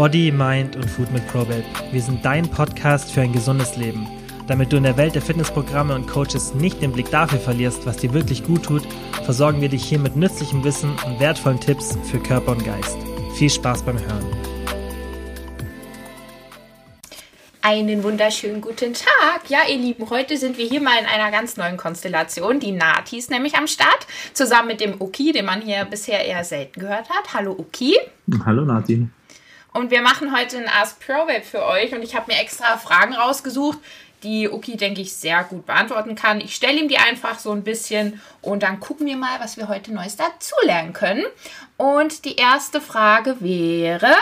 Body, Mind und Food mit Probate. Wir sind dein Podcast für ein gesundes Leben. Damit du in der Welt der Fitnessprogramme und Coaches nicht den Blick dafür verlierst, was dir wirklich gut tut, versorgen wir dich hier mit nützlichem Wissen und wertvollen Tipps für Körper und Geist. Viel Spaß beim Hören. Einen wunderschönen guten Tag. Ja, ihr Lieben, heute sind wir hier mal in einer ganz neuen Konstellation. Die Nati ist nämlich am Start, zusammen mit dem Uki, den man hier bisher eher selten gehört hat. Hallo Uki. Hallo Nati. Und wir machen heute ein Ask Pro Web für euch und ich habe mir extra Fragen rausgesucht, die Uki, denke ich, sehr gut beantworten kann. Ich stelle ihm die einfach so ein bisschen und dann gucken wir mal, was wir heute Neues dazulernen können. Und die erste Frage wäre,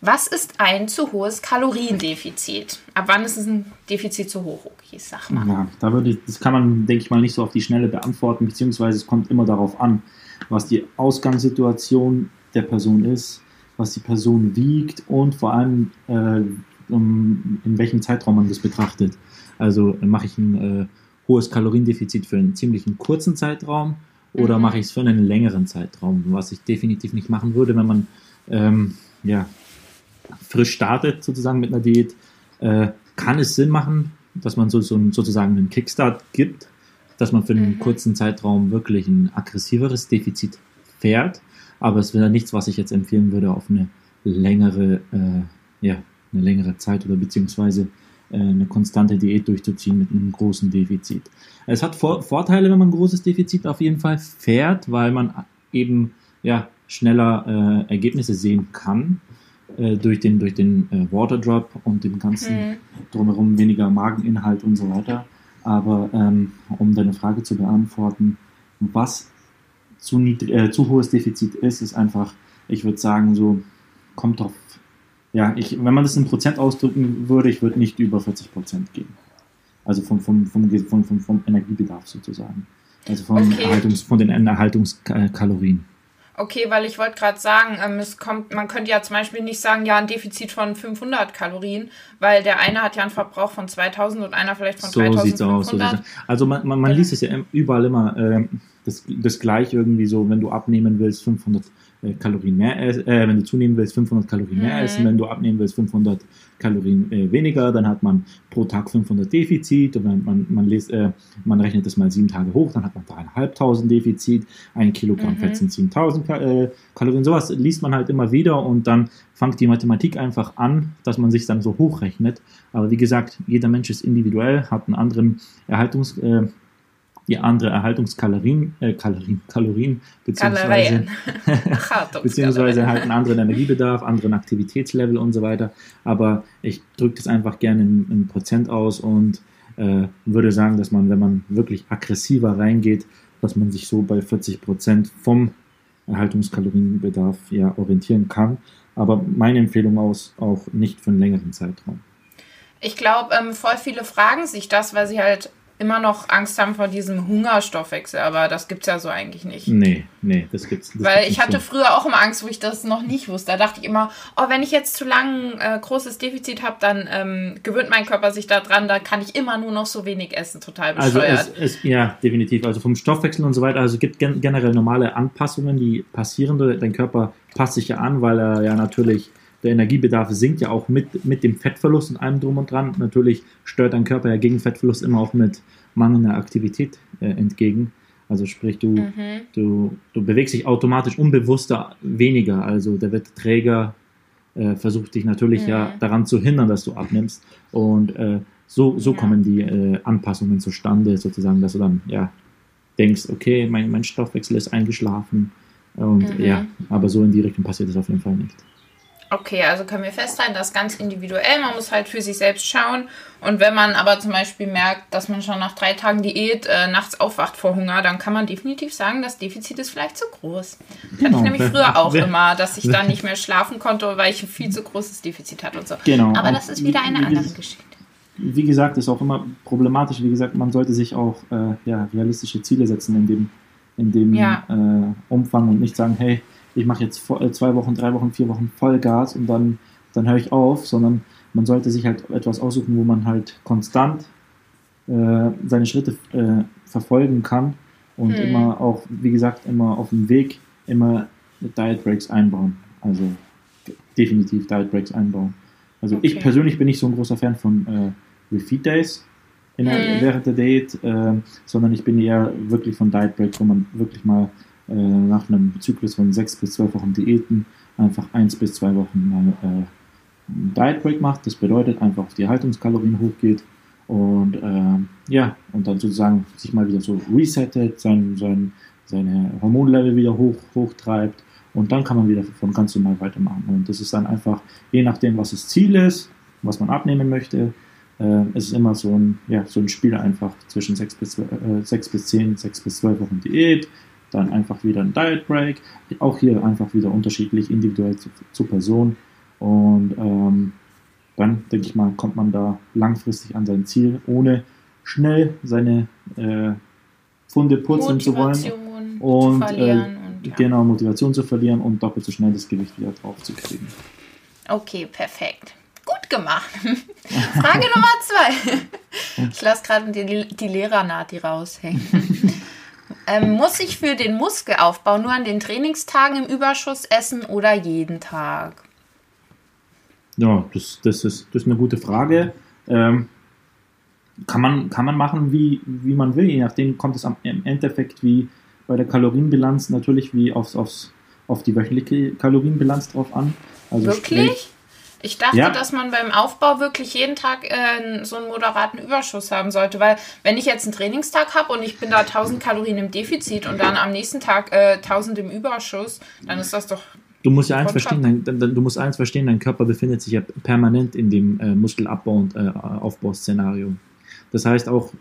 was ist ein zu hohes Kaloriendefizit? Ab wann ist ein Defizit zu hoch? Okay, sag mal. Ja, da würde ich, das kann man, denke ich mal, nicht so auf die Schnelle beantworten, beziehungsweise es kommt immer darauf an, was die Ausgangssituation der Person ist, was die Person wiegt und vor allem äh, in welchem Zeitraum man das betrachtet. Also äh, mache ich ein äh, hohes Kaloriendefizit für einen ziemlich kurzen Zeitraum oder mhm. mache ich es für einen längeren Zeitraum, was ich definitiv nicht machen würde, wenn man ähm, ja, frisch startet sozusagen mit einer Diät. Äh, kann es Sinn machen, dass man so, so sozusagen einen Kickstart gibt, dass man für einen mhm. kurzen Zeitraum wirklich ein aggressiveres Defizit fährt aber es wäre nichts, was ich jetzt empfehlen würde, auf eine längere, äh, ja, eine längere Zeit oder beziehungsweise äh, eine konstante Diät durchzuziehen mit einem großen Defizit. Es hat Vor Vorteile, wenn man ein großes Defizit auf jeden Fall fährt, weil man eben ja, schneller äh, Ergebnisse sehen kann äh, durch den, durch den äh, Water Drop und den ganzen mhm. drumherum weniger Mageninhalt und so weiter. Aber ähm, um deine Frage zu beantworten, was zu, äh, zu hohes Defizit ist, ist einfach, ich würde sagen, so kommt auf, ja, ich, wenn man das in Prozent ausdrücken würde, ich würde nicht über 40 Prozent gehen. Also vom, vom, vom, vom, vom, vom Energiebedarf sozusagen. Also vom okay. Erhaltungs, von den Erhaltungskalorien. Okay, weil ich wollte gerade sagen, ähm, es kommt, man könnte ja zum Beispiel nicht sagen, ja, ein Defizit von 500 Kalorien, weil der eine hat ja einen Verbrauch von 2000 und einer vielleicht von so 3500. Sieht's aus, so sieht's aus. Also man, man, man liest es ja überall immer, äh, das, das gleich irgendwie so, wenn du abnehmen willst, 500 äh, Kalorien mehr essen, äh, wenn du zunehmen willst, 500 Kalorien mehr mhm. essen, wenn du abnehmen willst, 500 Kalorien äh, weniger, dann hat man pro Tag 500 Defizit. Und wenn man, man, liest, äh, man rechnet das mal sieben Tage hoch, dann hat man 3.500 Defizit, ein Kilogramm mhm. Fett sind 7.000 äh, Kalorien, sowas liest man halt immer wieder und dann fängt die Mathematik einfach an, dass man sich dann so hochrechnet, aber wie gesagt, jeder Mensch ist individuell, hat einen anderen Erhaltungs- die andere Erhaltungskalorien, äh, Kalorien, Kalorien beziehungsweise, beziehungsweise halt einen anderen Energiebedarf, anderen Aktivitätslevel und so weiter. Aber ich drücke das einfach gerne in, in Prozent aus und äh, würde sagen, dass man, wenn man wirklich aggressiver reingeht, dass man sich so bei 40 Prozent vom Erhaltungskalorienbedarf ja orientieren kann. Aber meine Empfehlung aus auch nicht für einen längeren Zeitraum. Ich glaube, ähm, voll viele fragen sich das, weil sie halt immer noch Angst haben vor diesem Hungerstoffwechsel, aber das gibt es ja so eigentlich nicht. Nee, nee, das gibt's. Das Weil ich hatte so. früher auch immer Angst, wo ich das noch nicht wusste. Da dachte ich immer, oh, wenn ich jetzt zu lang äh, großes Defizit habe, dann ähm, gewöhnt mein Körper sich daran, da kann ich immer nur noch so wenig essen, total bescheuert. Also es, es, ja, definitiv. Also vom Stoffwechsel und so weiter, also es gibt gen generell normale Anpassungen, die passieren. Dein Körper passt sich ja an, weil er ja natürlich der Energiebedarf sinkt ja auch mit, mit dem Fettverlust und allem drum und dran. Natürlich steuert dein Körper ja gegen Fettverlust immer auch mit mangelnder Aktivität äh, entgegen. Also sprich, du, mhm. du, du bewegst dich automatisch unbewusster weniger. Also der Wettträger äh, versucht dich natürlich mhm. ja daran zu hindern, dass du abnimmst. Und äh, so, so ja. kommen die äh, Anpassungen zustande, sozusagen, dass du dann ja denkst, okay, mein, mein Stoffwechsel ist eingeschlafen. Und mhm. ja, aber so in die Richtung passiert es auf jeden Fall nicht. Okay, also können wir festhalten, das ist ganz individuell. Man muss halt für sich selbst schauen. Und wenn man aber zum Beispiel merkt, dass man schon nach drei Tagen Diät äh, nachts aufwacht vor Hunger, dann kann man definitiv sagen, das Defizit ist vielleicht zu groß. Das genau. hatte ich nämlich früher auch immer, dass ich dann nicht mehr schlafen konnte, weil ich ein viel zu großes Defizit hatte und so. Genau. Aber das ist wieder eine andere Geschichte. Wie gesagt, ist auch immer problematisch. Wie gesagt, man sollte sich auch äh, ja, realistische Ziele setzen in dem, in dem ja. äh, Umfang und nicht sagen, hey, ich mache jetzt äh, zwei Wochen, drei Wochen, vier Wochen Vollgas und dann, dann höre ich auf, sondern man sollte sich halt etwas aussuchen, wo man halt konstant äh, seine Schritte äh, verfolgen kann und hm. immer auch, wie gesagt, immer auf dem Weg immer Diet Breaks einbauen. Also definitiv Diet Breaks einbauen. Also Okay. ich persönlich bin nicht so ein großer Fan von äh, Refeed Days in Mhm. während der Diät, äh, sondern ich bin eher wirklich von Diet Breaks, wo man wirklich mal äh, nach einem Zyklus von sechs bis zwölf Wochen Diäten einfach eins bis zwei Wochen mal äh, Diet Break macht. Das bedeutet einfach auf die Erhaltungskalorien hochgeht und äh, ja, und dann sozusagen sich mal wieder so resettet, sein, sein, seine Hormonlevel wieder hoch, hochtreibt und dann kann man wieder von ganz normal weitermachen. Und das ist dann einfach, je nachdem, was das Ziel ist, was man abnehmen möchte, äh, es ist immer so ein, ja, so ein Spiel einfach zwischen 6 bis, 12, äh, 6 bis 10, 6 bis 12 Wochen Diät, dann einfach wieder ein Diet Break, auch hier einfach wieder unterschiedlich, individuell zu, zu Person und ähm, dann, denke ich mal, kommt man da langfristig an sein Ziel, ohne schnell seine äh, Funde purzeln zu wollen Motivation und zu verlieren. äh, und, ja. genau Motivation zu verlieren und doppelt so schnell das Gewicht wieder drauf zu kriegen. Okay, perfekt. Gut gemacht. Frage Nummer zwei. Ich lasse gerade die, die Lehrernaht, die raushängen. Ähm, muss ich für den Muskelaufbau nur an den Trainingstagen im Überschuss essen oder jeden Tag? Ja, das, das, ist, das ist eine gute Frage. Ähm, kann, man, kann man machen, wie, wie man will. Je nachdem kommt es am, im Endeffekt wie bei der Kalorienbilanz natürlich wie aufs, aufs, auf die wöchentliche Kalorienbilanz drauf an. Also sprich- Wirklich? Ich dachte, Ja. dass man beim Aufbau wirklich jeden Tag äh, so einen moderaten Überschuss haben sollte, weil wenn ich jetzt einen Trainingstag habe und ich bin da 1000 Kalorien im Defizit und dann am nächsten Tag äh, 1000 im Überschuss, dann ist das doch Du musst ja eins verstehen, dein, dein, du musst eins verstehen, dein Körper befindet sich ja permanent in dem äh, Muskelabbau- und äh, Aufbauszenario. Das heißt auch,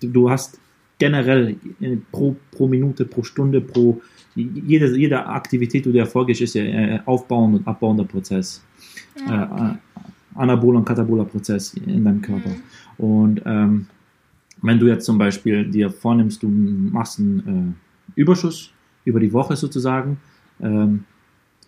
du hast generell äh, pro, pro Minute, pro Stunde, pro jede, jede Aktivität, die du erfolgst, ist ja äh, aufbauend und abbauender Prozess. Äh, äh, anaboler und kataboler Prozess in deinem Körper. Und ähm, wenn du jetzt zum Beispiel dir vornimmst, du machst einen äh, Überschuss über die Woche sozusagen, ähm,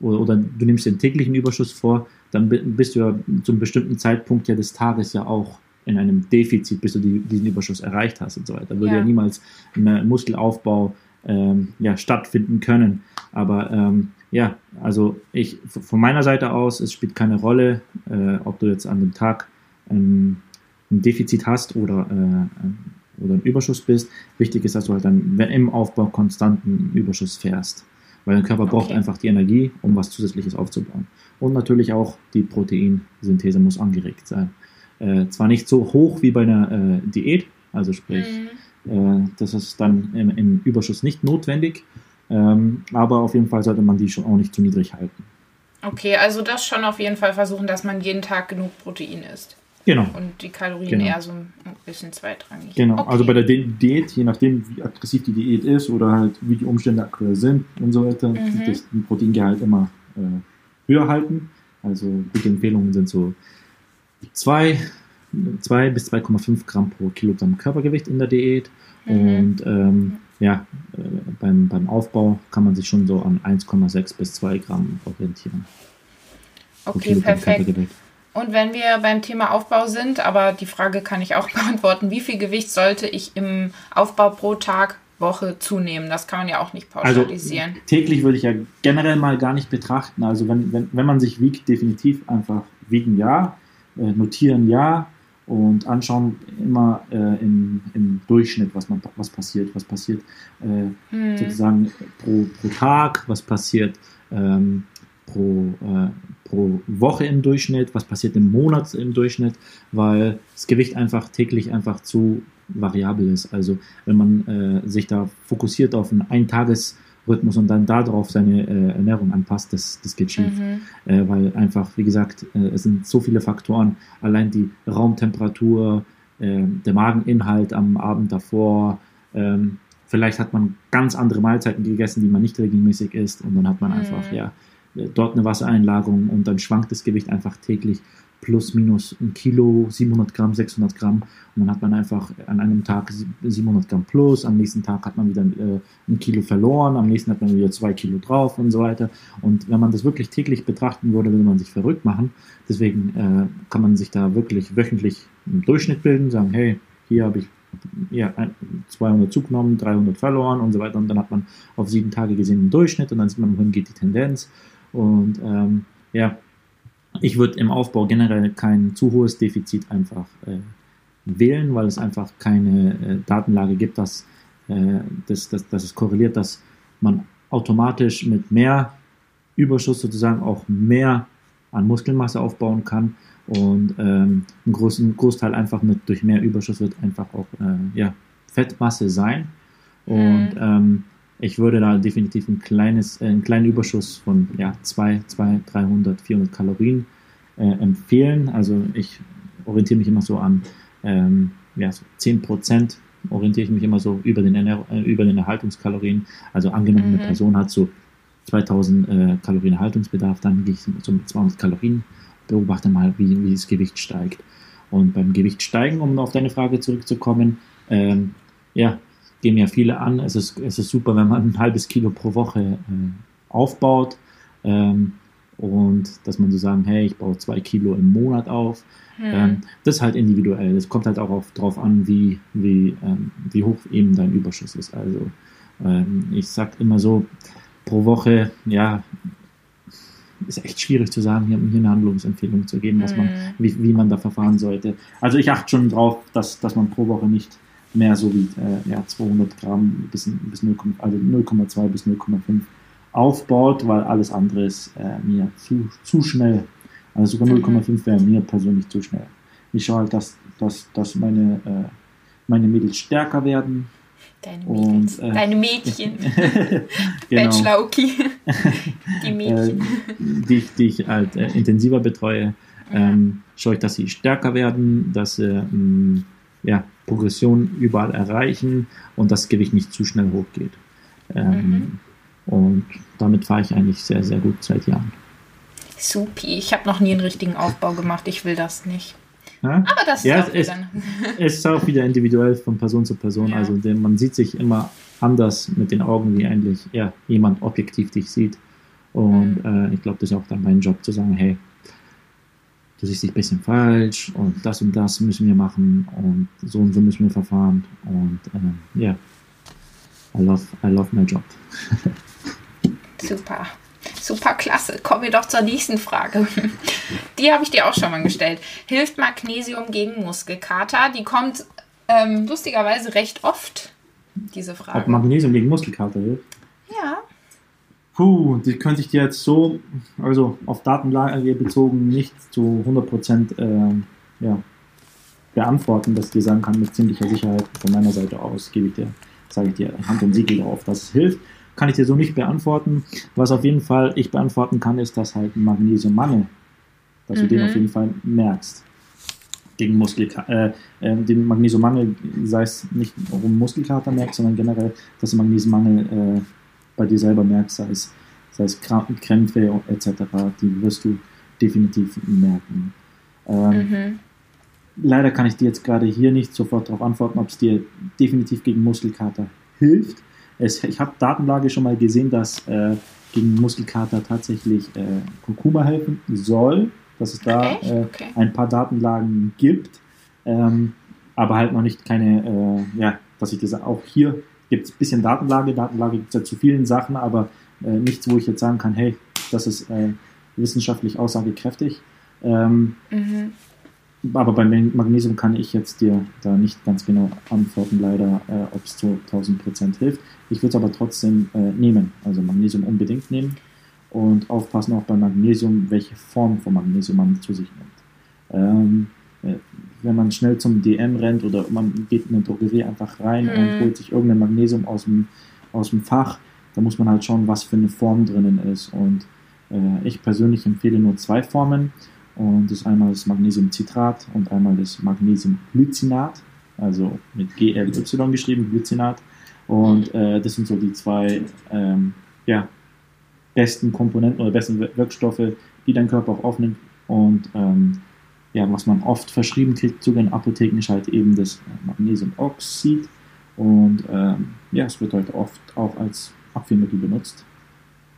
oder, oder du nimmst den täglichen Überschuss vor, dann bi- bist du ja zum bestimmten Zeitpunkt ja des Tages ja auch in einem Defizit, bis du die, diesen Überschuss erreicht hast und so weiter. Würde ja, Ja. niemals ein Muskelaufbau ähm, ja, stattfinden können. Aber ähm, ja, also ich von meiner Seite aus, es spielt keine Rolle, äh, ob du jetzt an dem Tag ähm, ein Defizit hast oder, äh, oder ein Überschuss bist. Wichtig ist, dass du halt dann im Aufbau konstanten Überschuss fährst. Weil dein Körper braucht Okay. einfach die Energie, um was Zusätzliches aufzubauen. Und natürlich auch die Proteinsynthese muss angeregt sein. Äh, zwar nicht so hoch wie bei einer äh, Diät, also sprich, Mhm. äh, das ist dann im, im Überschuss nicht notwendig, ähm, aber auf jeden Fall sollte man die schon auch nicht zu niedrig halten. Okay, also das schon auf jeden Fall versuchen, dass man jeden Tag genug Protein isst. Genau. Und die Kalorien Genau. eher so ein bisschen zweitrangig. Genau, Okay. also bei der Di- Diät, je nachdem, wie aggressiv die Diät ist oder halt wie die Umstände aktuell sind und so weiter, Mhm. das den Proteingehalt immer äh, höher halten. Also gute Empfehlungen sind so 2, 2 bis 2,5 Gramm pro Kilogramm Körpergewicht in der Diät. Mhm. Und ähm, ja, äh, beim, beim Aufbau kann man sich schon so an 1,6 bis 2 Gramm orientieren. Okay, perfekt. Und wenn wir beim Thema Aufbau sind, aber die Frage kann ich auch beantworten, wie viel Gewicht sollte ich im Aufbau pro Tag, Woche zunehmen? Das kann man ja auch nicht Also pauschalisieren. täglich würde ich ja generell mal gar nicht betrachten. Also wenn, wenn, wenn man sich wiegt, definitiv einfach wiegen ja, notieren ja und anschauen immer äh, im, im Durchschnitt, was, man, was passiert, was passiert äh, Hm. sozusagen pro, pro Tag, was passiert ähm, pro, äh, pro Woche im Durchschnitt, was passiert im Monat im Durchschnitt, weil das Gewicht einfach täglich einfach zu variabel ist. Also wenn man äh, sich da fokussiert auf einen Eintagesrhythmus und dann darauf seine äh, Ernährung anpasst, das, das geht schief. Mhm. Äh, weil einfach, wie gesagt, äh, es sind so viele Faktoren, allein die Raumtemperatur, äh, der Mageninhalt am Abend davor, ähm, vielleicht hat man ganz andere Mahlzeiten gegessen, die man nicht regelmäßig isst und dann hat man Mhm. einfach, ja, äh, dort eine Wassereinlagerung und dann schwankt das Gewicht einfach täglich plus minus ein Kilo, 700 Gramm, 600 Gramm und dann hat man einfach an einem Tag sie- 700 Gramm plus, am nächsten Tag hat man wieder äh, ein Kilo verloren, am nächsten hat man wieder zwei Kilo drauf und so weiter und wenn man das wirklich täglich betrachten würde, würde man sich verrückt machen. Deswegen äh, kann man sich da wirklich wöchentlich einen Durchschnitt bilden, sagen, hey, hier habe ich ja, ein- 200 zugenommen, 300 verloren und so weiter. Und dann hat man auf sieben Tage gesehen einen Durchschnitt und dann sieht man, wohin geht die Tendenz. Und ähm, ja, ich würde im Aufbau generell kein zu hohes Defizit einfach äh, wählen, weil es einfach keine äh, Datenlage gibt, dass, äh, dass, dass, dass es korreliert, dass man automatisch mit mehr Überschuss sozusagen auch mehr an Muskelmasse aufbauen kann und ähm, ein großen Großteil einfach mit durch mehr Überschuss wird einfach auch äh, ja, Fettmasse sein und mhm. ähm, ich würde da definitiv ein kleines, äh, einen kleinen Überschuss von ja, 2, 2, 300, 400 Kalorien äh, empfehlen. Also ich orientiere mich immer so an ähm, ja, so 10 Prozent orientiere ich mich immer so über den, Ernähr äh, über den Erhaltungskalorien. Also angenommen, mhm. eine Person hat so 2000 äh, Kalorien Erhaltungsbedarf, dann gehe ich so mit 200 Kalorien, beobachte mal, wie, wie das Gewicht steigt. Und beim Gewicht steigen, um auf deine Frage zurückzukommen, ähm, ja, gehen ja viele an. Es ist, es ist super, wenn man ein halbes Kilo pro Woche äh, aufbaut ähm, und dass man so sagen, hey, ich baue zwei Kilo im Monat auf. Hm. Ähm, das ist halt individuell. Es kommt halt auch auf, drauf an, wie, wie, ähm, wie hoch eben dein Überschuss ist. Also ähm, ich sag immer so, pro Woche, ja, ist echt schwierig zu sagen, hier, eine Handlungsempfehlung zu geben, was man, hm. wie, wie man da verfahren sollte. Also ich achte schon drauf, dass, dass man pro Woche nicht mehr so wie äh, ja, 200 Gramm bis, bis 0, also 0,2 bis 0,5 aufbaut, weil alles andere ist äh, mir zu, zu schnell. Also sogar 0,5 mhm. wäre mir persönlich zu schnell. Ich schaue halt, dass, dass, dass meine, äh, meine Mädels stärker werden. Deine, und, äh, Deine Mädchen. genau. Bachelor-Oki. die Mädchen. Äh, die, die ich halt äh, intensiver betreue. Ähm, schaue ich, dass sie stärker werden, dass sie mh, mm, ja, Progression überall erreichen und das Gewicht nicht zu schnell hochgeht. Ähm, mhm. Und damit fahre ich eigentlich sehr, sehr gut seit Jahren. Supi, ich habe noch nie einen richtigen Aufbau gemacht, ich will das nicht. Ja? Aber das ja, ist es, es ist auch wieder individuell von Person zu Person. Ja. Also man sieht sich immer anders mit den Augen, wie eigentlich ja, jemand objektiv dich sieht. Und mhm. äh, ich glaube, das ist auch dann mein Job zu sagen, hey, du siehst dich ein bisschen falsch und das und das müssen wir machen und so und so müssen wir verfahren und äh, ja, yeah. I love, I love my job. Super. Super klasse. Kommen wir doch zur nächsten Frage. Die habe ich dir auch schon mal gestellt. Hilft Magnesium gegen Muskelkater? Die kommt ähm, lustigerweise recht oft, diese Frage. Ob Magnesium gegen Muskelkater hilft? Puh, die könnte ich dir jetzt so, also auf Datenlage bezogen, nicht zu 100% äh, ja, beantworten, dass ich dir sagen kann, mit ziemlicher Sicherheit von meiner Seite aus, gebe ich dir, sage ich dir Hand und Siegel darauf, dass es hilft. Kann ich dir so nicht beantworten. Was auf jeden Fall ich beantworten kann, ist, dass halt Magnesiummangel, dass mhm. du den auf jeden Fall merkst. Gegen Muskelkater, äh, äh, den Magnesiummangel, sei es nicht um Muskelkater merkst, sondern generell, dass der Magnesiummangel äh, bei dir selber merkst, sei es, sei es Krämpfe etc., die wirst du definitiv merken. Ähm, mhm. Leider kann ich dir jetzt gerade hier nicht sofort darauf antworten, ob es dir definitiv gegen Muskelkater hilft. Es, ich habe Datenlage schon mal gesehen, dass äh, gegen Muskelkater tatsächlich äh, Kurkuma helfen soll, dass es da äh, okay. ein paar Datenlagen gibt, ähm, aber halt noch nicht keine, äh, ja, dass ich das auch hier gibt es ein bisschen Datenlage. Datenlage gibt es ja zu vielen Sachen, aber äh, nichts, wo ich jetzt sagen kann, hey, das ist äh, wissenschaftlich aussagekräftig. Ähm, mhm. Aber beim Magnesium kann ich jetzt dir da nicht ganz genau antworten, leider, äh, ob es zu 1000 Prozent hilft. Ich würde es aber trotzdem äh, nehmen, also Magnesium unbedingt nehmen und aufpassen auch beim Magnesium, welche Form von Magnesium man zu sich nimmt. Ähm, äh, wenn man schnell zum DM rennt oder man geht in eine Drogerie einfach rein mhm. und holt sich irgendein Magnesium aus dem, aus dem Fach, da muss man halt schauen, was für eine Form drinnen ist. Und äh, ich persönlich empfehle nur zwei Formen. Und das ist einmal das Magnesiumcitrat und einmal das Magnesiumglycinat, also mit GLY geschrieben, Glycinat. Und äh, das sind so die zwei ähm, ja, besten Komponenten oder besten Wirkstoffe, die dein Körper auch aufnimmt. Und ähm, ja, was man oft verschrieben kriegt, sogar in Apotheken, ist halt eben das Magnesiumoxid. Und ähm, ja, es wird halt oft auch als Abführmittel benutzt.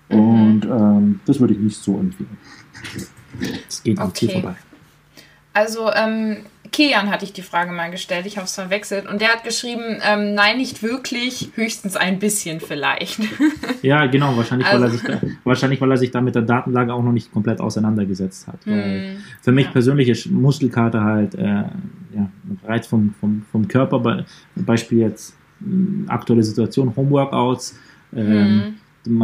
Mhm. Und ähm, das würde ich nicht so empfehlen. Es geht am okay. Ziel vorbei. Also ähm, Kian hatte ich die Frage mal gestellt, ich habe es verwechselt. Und der hat geschrieben, ähm, nein, nicht wirklich, höchstens ein bisschen vielleicht. Ja, genau, wahrscheinlich, also. weil er sich da, wahrscheinlich, weil er sich da mit der Datenlage auch noch nicht komplett auseinandergesetzt hat. Hm, für mich ja. persönlich ist Muskelkater halt äh, ja, Reiz vom, vom, vom Körper. Beispiel jetzt aktuelle Situation, Homeworkouts. Ähm, hm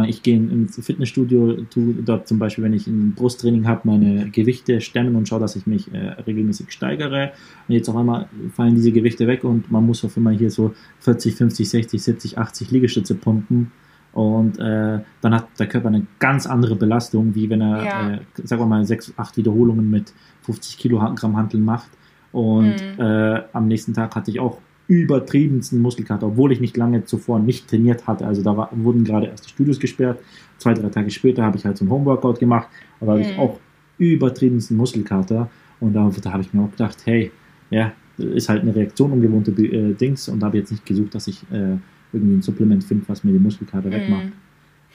ich gehe ins Fitnessstudio, tu dort zum Beispiel, wenn ich ein Brusttraining habe, meine Gewichte stemmen und schaue, dass ich mich äh, regelmäßig steigere. Und jetzt auf einmal fallen diese Gewichte weg und man muss auf einmal hier so 40, 50, 60, 70, 80 Liegestütze pumpen. Und äh, dann hat der Körper eine ganz andere Belastung, wie wenn er, ja. äh, sagen wir mal, 6, 8 Wiederholungen mit 50 Kilogramm Hanteln macht. Und mhm. äh, am nächsten Tag hatte ich auch übertriebensten Muskelkater, obwohl ich nicht lange zuvor nicht trainiert hatte. Also da war, wurden gerade erst die Studios gesperrt. Zwei, drei Tage später habe ich halt so ein Homeworkout gemacht, aber mhm. habe ich auch übertriebensten Muskelkater. Und da, da habe ich mir auch gedacht, hey, ja, ist halt eine Reaktion ungewohnte äh, Dings und habe jetzt nicht gesucht, dass ich äh, irgendwie ein Supplement finde, was mir die Muskelkater mhm. wegmacht.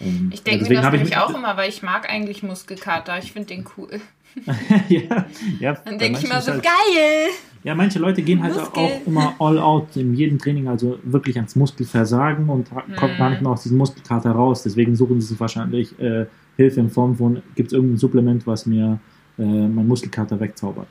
Ähm, ich denke mir das nämlich auch immer, weil ich mag eigentlich Muskelkater. Ich finde den cool. ja, ja, Dann denke ich mir so, halt, geil! Ja, manche Leute gehen halt Muskel. auch immer all out in jedem Training, also wirklich ans Muskelversagen und hm. kommt gar nicht mehr aus diesem Muskelkater raus. Deswegen suchen sie wahrscheinlich äh, Hilfe in Form von, gibt es irgendein Supplement, was mir äh, mein Muskelkater wegzaubert.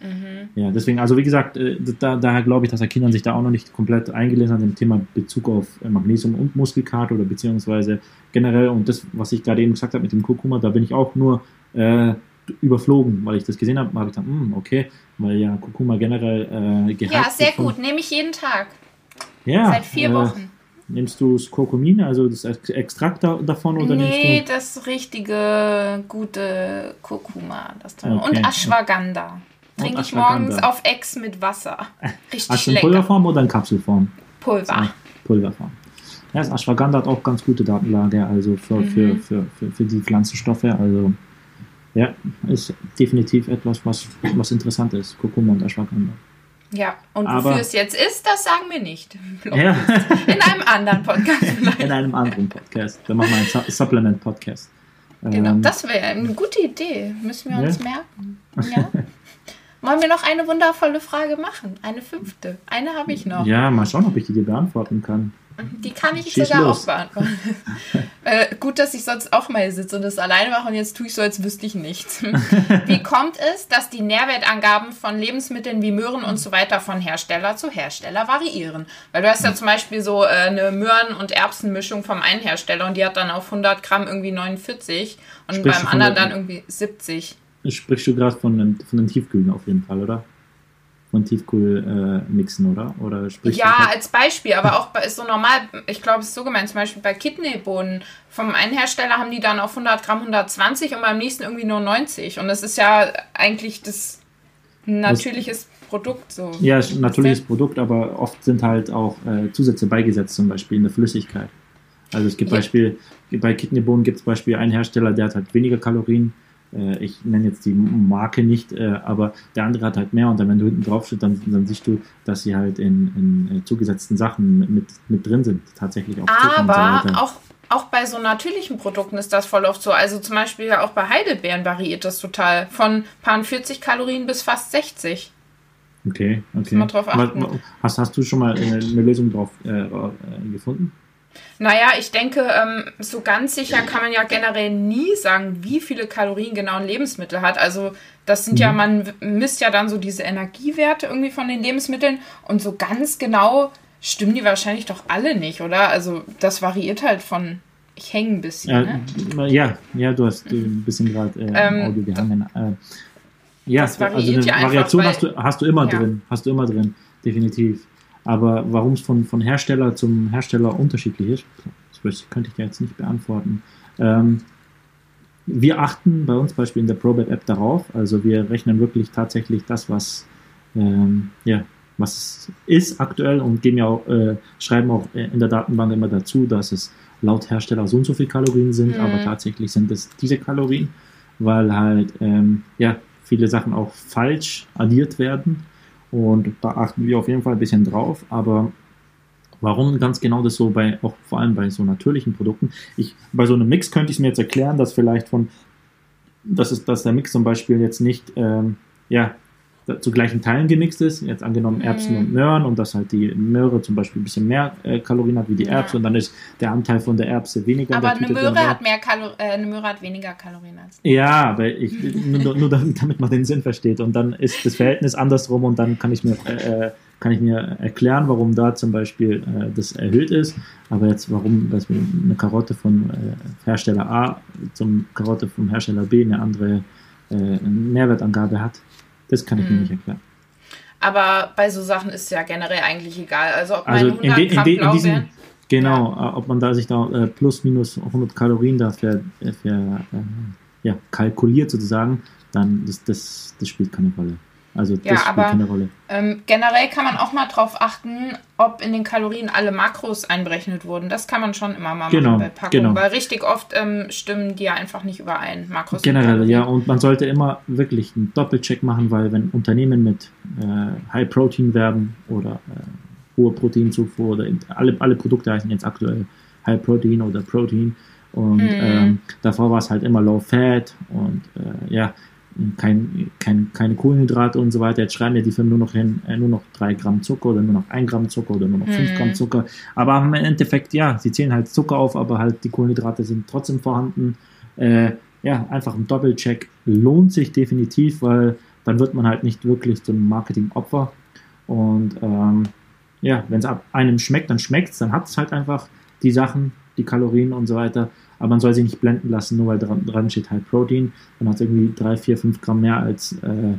Mhm. Ja, deswegen, also wie gesagt, äh, da, daher glaube ich, dass der Kindern sich da auch noch nicht komplett eingelesen hat im Thema Bezug auf äh, Magnesium und Muskelkater oder beziehungsweise generell und das, was ich gerade eben gesagt habe mit dem Kurkuma, da bin ich auch nur äh, überflogen, weil ich das gesehen habe, habe ich gedacht, hm, okay, weil ja Kurkuma generell äh, Ja, sehr gut, nehme ich jeden Tag. Ja. Seit vier äh, Wochen. Nimmst du das Kurkumin, also das Extrakt davon oder nee, nimmst du das richtige gute Kurkuma, das okay. und Ashwagandha. Trinke ich morgens auf Ex mit Wasser. Richtig Hast du in Pulverform oder in Kapselform? Pulver. Pulverform. Ja, das Ashwagandha hat auch ganz gute Datenlage, also für, mhm. für, für, für, für die Pflanzenstoffe, also ja, ist definitiv etwas, was, was interessant ist. Kurkuma und Ashwagandha. Ja, und wofür es jetzt ist, das sagen wir nicht. Ja. In einem anderen Podcast. In einem anderen Podcast. Wir machen einen Supplement-Podcast. Genau, ähm, das wäre eine gute Idee. Müssen wir uns ja. merken. Ja. Wollen wir noch eine wundervolle Frage machen? Eine fünfte. Eine habe ich noch. Ja, mal schauen, ob ich die dir beantworten kann. Die kann ich Schieß sogar los. auch beantworten. äh, gut, dass ich sonst auch mal sitze und das alleine mache und jetzt tue ich so, als wüsste ich nichts. wie kommt es, dass die Nährwertangaben von Lebensmitteln wie Möhren und so weiter von Hersteller zu Hersteller variieren? Weil du hast ja zum Beispiel so äh, eine Möhren- und Erbsenmischung vom einen Hersteller und die hat dann auf 100 Gramm irgendwie 49 und Sprichst beim anderen dann irgendwie 70. Sprichst du gerade von, den, von den Tiefkühlen auf jeden Fall, oder? von Tiefkühl äh, oder? oder ja, als Beispiel, aber auch ist so normal, ich glaube, es ist so gemeint, zum Beispiel bei Kidneybohnen, vom einen Hersteller haben die dann auf 100 Gramm 120 und beim nächsten irgendwie nur 90 und das ist ja eigentlich das natürliches das, Produkt so. Ja, ein natürliches Produkt, aber oft sind halt auch äh, Zusätze beigesetzt, zum Beispiel in der Flüssigkeit. Also es gibt ja. Beispiel, bei Kidneybohnen gibt es Beispiel einen Hersteller, der hat halt weniger Kalorien, äh, ich nenne jetzt die Marke nicht, äh, aber der andere hat halt mehr und dann, wenn du hinten drauf steht, dann, dann siehst du, dass sie halt in, in äh, zugesetzten Sachen mit, mit drin sind, tatsächlich auch. Aber so auch auch bei so natürlichen Produkten ist das voll oft so. Also zum Beispiel auch bei Heidelbeeren variiert das total. Von paar 40 Kalorien bis fast 60. Okay, okay. Mal drauf achten. Hast, hast du schon mal eine, eine Lösung drauf äh, gefunden? Naja, ich denke, ähm, so ganz sicher kann man ja generell nie sagen, wie viele Kalorien genau ein Lebensmittel hat. Also das sind mhm. ja, man misst ja dann so diese Energiewerte irgendwie von den Lebensmitteln und so ganz genau stimmen die wahrscheinlich doch alle nicht, oder? Also das variiert halt von, ich hänge ein bisschen. Ja, ne? ja, ja, du hast ein bisschen gerade äh, ähm, Audio gehangen. Äh, ja, also eine Variation hast, du, hast du immer ja. drin, hast du immer drin, definitiv. Aber warum es von, von Hersteller zum Hersteller unterschiedlich ist, das könnte ich dir jetzt nicht beantworten. Ähm, wir achten bei uns beispielsweise in der ProBab App darauf, also wir rechnen wirklich tatsächlich das, was, ähm, ja, was ist aktuell und geben ja auch, äh, schreiben auch in der Datenbank immer dazu, dass es laut Hersteller so und so viele Kalorien sind, mhm. aber tatsächlich sind es diese Kalorien, weil halt ähm, ja, viele Sachen auch falsch addiert werden und da achten wir auf jeden Fall ein bisschen drauf. Aber warum ganz genau das so bei, auch vor allem bei so natürlichen Produkten? Ich, bei so einem Mix könnte ich mir jetzt erklären, dass vielleicht von, dass, es, dass der Mix zum Beispiel jetzt nicht, ähm, ja, zu gleichen Teilen gemixt ist. Jetzt angenommen Erbsen Mhm. und Möhren und dass halt die Möhre zum Beispiel ein bisschen mehr äh, Kalorien hat wie die Ja. Erbse und dann ist der Anteil von der Erbse weniger. Aber eine. Möhre hat mehr Kalor äh, eine Möhre hat weniger Kalorien als. Ja, aber ich, nur, nur damit, man den Sinn versteht. Und dann ist das Verhältnis andersrum und dann kann ich mir, äh, kann ich mir erklären, warum da zum Beispiel äh, das erhöht ist. Aber jetzt, warum dass eine Karotte von äh, Hersteller A zum Karotte vom Hersteller B eine andere äh, Nährwertangabe hat, das kann ich mir nicht erklären. Aber bei so Sachen ist ja generell eigentlich egal. Also ob Also meine in, 100 de, in, Gramm de, in diesem, genau, äh, ob man da sich da äh, plus minus 100 Kalorien dafür äh, für, äh, ja, kalkuliert sozusagen, dann das, das, das spielt keine Rolle. Also das Ja, spielt aber- keine Rolle. Ähm, generell kann man auch mal drauf achten, ob in den Kalorien alle Makros einberechnet wurden. Das kann man schon immer mal Genau, machen bei Packungen, genau. weil richtig oft ähm, stimmen die ja einfach nicht überein. Makros Generell, ja, und man sollte immer wirklich einen Doppelcheck machen, weil wenn Unternehmen mit äh, High Protein werben oder äh, hohe Proteinzufuhr oder alle, alle Produkte heißen jetzt aktuell High Protein oder Protein und Mhm. ähm, davor war es halt immer Low Fat und äh, ja, kein, kein, keine Kohlenhydrate und so weiter. Jetzt schreiben ja die Firmen nur noch hin, äh, nur noch 3 Gramm Zucker oder nur noch 1 Gramm Zucker oder nur noch 5 Mhm. Gramm Zucker. Aber im Endeffekt, ja, sie zählen halt Zucker auf, aber halt die Kohlenhydrate sind trotzdem vorhanden. Äh, ja, einfach ein Doppelcheck lohnt sich definitiv, weil dann wird man halt nicht wirklich zum Marketingopfer. Und ähm, ja, wenn es einem schmeckt, dann schmeckt es, dann hat es halt einfach die Sachen, die Kalorien und so weiter. Aber man soll sich nicht blenden lassen, nur weil dran, dran steht High Protein. Dann hat es irgendwie 3, 4, 5 Gramm mehr als äh, eine,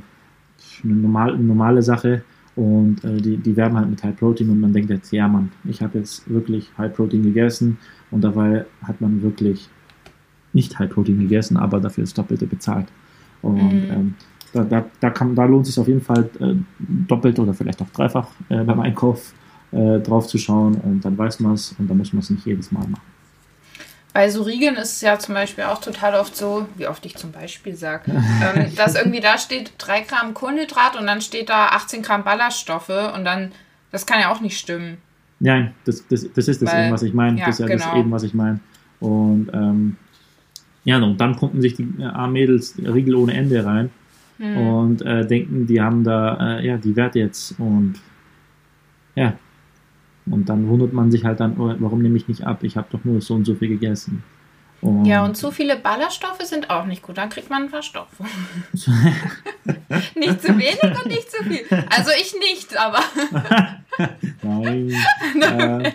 normal, normale Sache. Und äh, die, die werben halt mit High Protein und man denkt jetzt, ja Mann, ich habe jetzt wirklich High Protein gegessen und dabei hat man wirklich nicht High Protein gegessen, aber dafür das Doppelte bezahlt. Und Mhm. ähm, da, da, da, kann, da lohnt es sich auf jeden Fall äh, doppelt oder vielleicht auch dreifach äh, beim Einkauf äh, drauf zu schauen und dann weiß man es und dann muss man es nicht jedes Mal machen. Bei so Riegeln ist es ja zum Beispiel auch total oft so, wie oft ich zum Beispiel sage, ähm, dass irgendwie da steht 3 Gramm Kohlenhydrat und dann steht da 18 Gramm Ballaststoffe und dann, das kann ja auch nicht stimmen. Nein, das, das, das ist das Weil- eben, was ich meine. ja, das ist ja das genau. eben, was ich meine. Und ähm, ja, und dann pumpen sich die äh, armen Mädels Riegel ohne Ende rein Hm. und äh, denken, die haben da äh, ja die Werte jetzt und ja. Und dann wundert man sich halt dann, oh, warum nehme ich nicht ab? Ich habe doch nur so und so viel gegessen. Und Ja, und zu viele Ballaststoffe sind auch nicht gut. Dann kriegt man Verstopfung. nicht zu wenig und nicht zu viel. Also ich nicht, aber Nein. äh,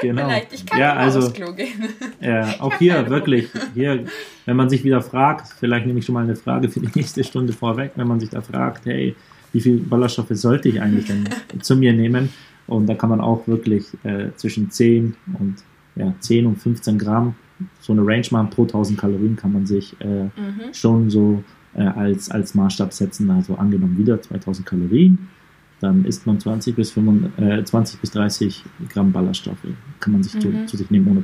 genau. vielleicht. Ich kann ja, also aufs Klo gehen. Ja, auch hier wirklich, hier, wenn man sich wieder fragt, vielleicht nehme ich schon mal eine Frage für die nächste Stunde vorweg, wenn man sich da fragt, hey, wie viel Ballaststoffe sollte ich eigentlich denn zu mir nehmen? Und da kann man auch wirklich äh, zwischen 10 und ja, 10 und 15 Gramm so eine Range machen. Pro 1000 Kalorien kann man sich äh, Mhm. schon so äh, als, als Maßstab setzen. Also angenommen wieder 2000 Kalorien, dann isst man 20 bis, 25, äh, 20 bis 30 Gramm Ballaststoffe. Kann man sich Mhm. zu, zu sich nehmen, ohne,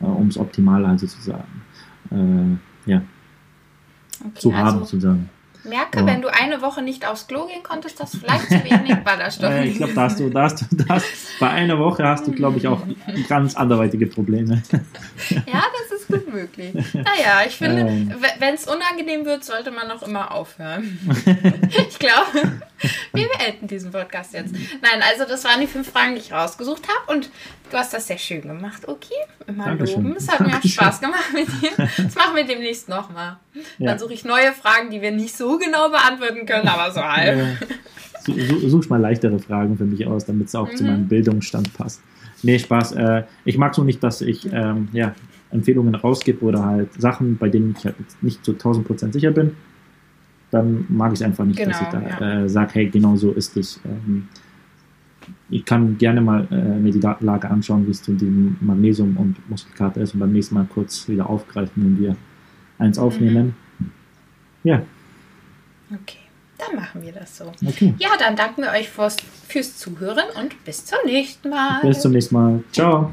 äh, um es optimal also zu sagen, äh, ja, Okay, zu haben also sozusagen. Merke, Ja. wenn du eine Woche nicht aufs Klo gehen konntest, dass vielleicht zu wenig Ballaststoffe ich glaube, da hast du, da hast du, da hast, bei einer Woche hast du, glaube ich, auch ganz anderweitige Probleme. Ja, das ist gut möglich. Naja, ich finde, Ähm. wenn es unangenehm wird, sollte man auch immer aufhören. ich glaube, wir beenden diesen Podcast jetzt. Nein, also das waren die fünf Fragen, die ich rausgesucht habe und du hast das sehr schön gemacht, okay? Immer Dankeschön. loben. Es hat mir auch. Spaß gemacht mit dir. Das machen wir demnächst nochmal. Ja. Dann suche ich neue Fragen, die wir nicht so genau beantworten können, aber so halb. Äh, su- su- such mal leichtere Fragen für mich aus, damit es auch zu Mhm. meinem Bildungsstand passt. Nee, Spaß. Äh, ich mag so nicht, dass ich ähm, ja, Empfehlungen rausgebe oder halt Sachen, bei denen ich halt nicht zu 1000% sicher bin. Dann mag ich es einfach nicht, dass ich Genau, da äh, sage, hey, genau so ist es. Ähm, ich kann gerne mal äh, mir die Datenlage anschauen, wie es zu dem Magnesium und Muskelkater ist und beim nächsten Mal kurz wieder aufgreifen, wenn wir eins Mhm. aufnehmen. Ja, Okay, dann machen wir das so. okay. Ja, dann danken wir euch fürs, fürs Zuhören und bis zum nächsten Mal. Bis zum nächsten Mal. Ciao.